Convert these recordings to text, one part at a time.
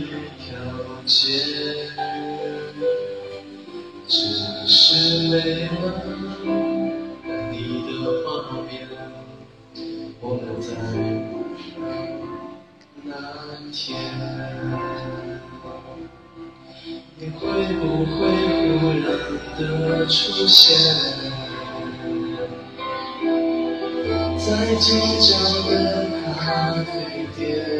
一条街，只是没了你的画面。我们在那天，你会不会忽然的出现？在街角的咖啡店，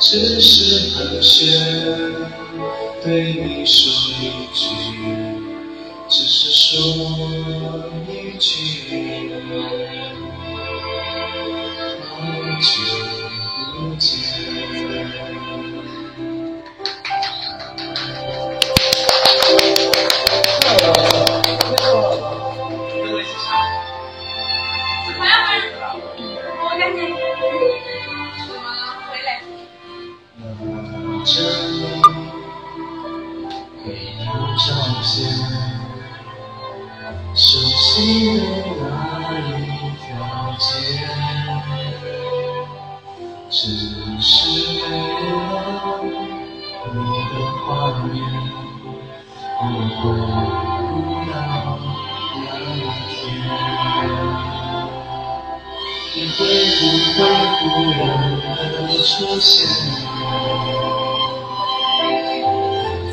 只是寒暄，对你说一句，只是说一句，好久。照片，熟悉的那一条街，只是没了你的画面，我回不到那一天。你会不会忽然的出现，